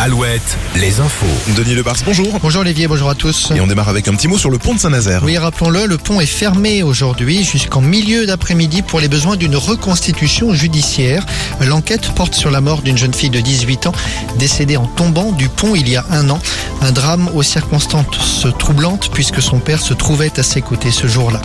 Alouette, les infos. Denis Lebars, bonjour. Bonjour Olivier, bonjour à tous. Et on démarre avec un petit mot sur le pont de Saint-Nazaire. Oui, rappelons-le, le pont est fermé aujourd'hui jusqu'en milieu d'après-midi pour les besoins d'une reconstitution judiciaire. L'enquête porte sur la mort d'une jeune fille de 18 ans décédée en tombant du pont il y a un an. Un drame aux circonstances troublantes puisque son père se trouvait à ses côtés ce jour-là.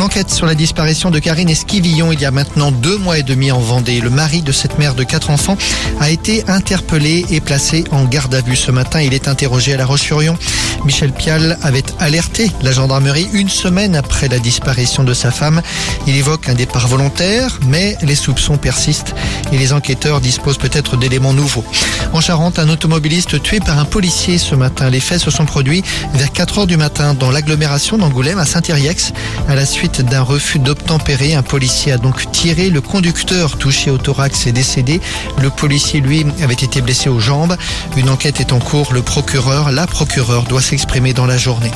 L'enquête sur la disparition de Karine Esquivillon il y a maintenant deux mois et demi en Vendée. Le mari de cette mère de quatre enfants a été interpellé et placé en garde à vue ce matin. Il est interrogé à La Roche-sur-Yon. Michel Pial avait alerté la gendarmerie une semaine après la disparition de sa femme. Il évoque un départ volontaire, mais les soupçons persistent et les enquêteurs disposent peut-être d'éléments nouveaux. En Charente, un automobiliste tué par un policier ce matin. Les faits se sont produits vers 4 heures du matin dans l'agglomération d'Angoulême à Saint-Iriex. À la suite d'un refus d'obtempérer, un policier a donc tiré. Le conducteur touché au thorax est décédé. Le policier, lui, avait été blessé aux jambes. Une enquête est en cours. Le procureur, la procureure doit s'exprimer dans la journée.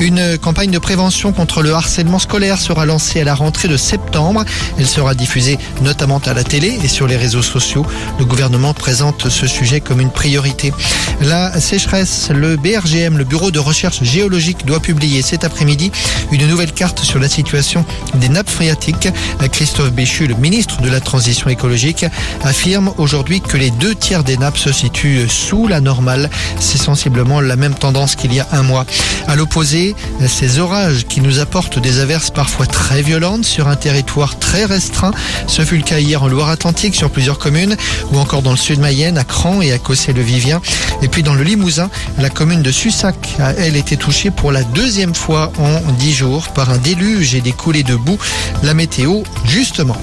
Une campagne de prévention contre le harcèlement scolaire sera lancée à la rentrée de septembre. Elle sera diffusée notamment à la télé et sur les réseaux sociaux. Le gouvernement présente ce sujet comme une priorité. La sécheresse, le BRGM, le Bureau de recherche géologique, doit publier cet après-midi une nouvelle carte sur la situation des nappes phréatiques. Christophe Béchu, le ministre de la Transition écologique, affirme aujourd'hui que les deux tiers des nappes se situent sous la normale. C'est sensiblement la même tendance qu'il y a un mois. À l'opposé, ces orages qui nous apportent des averses parfois très violentes sur un territoire très restreint. Ce fut le cas hier en Loire-Atlantique sur plusieurs communes ou encore dans le sud Mayenne, à Cran et à Cossé-le-Vivien. Et puis dans le Limousin, la commune de Sussac a elle été touchée pour la deuxième fois en dix jours par un déluge et des coulées de boue. La météo, justement.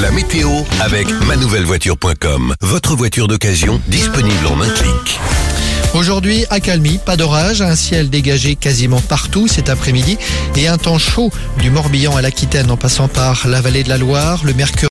La météo avec manouvellevoiture.com. Votre voiture d'occasion disponible en un clic. Aujourd'hui, accalmie, pas d'orage, un ciel dégagé quasiment partout cet après-midi et un temps chaud du Morbihan à l'Aquitaine en passant par la vallée de la Loire, le mercure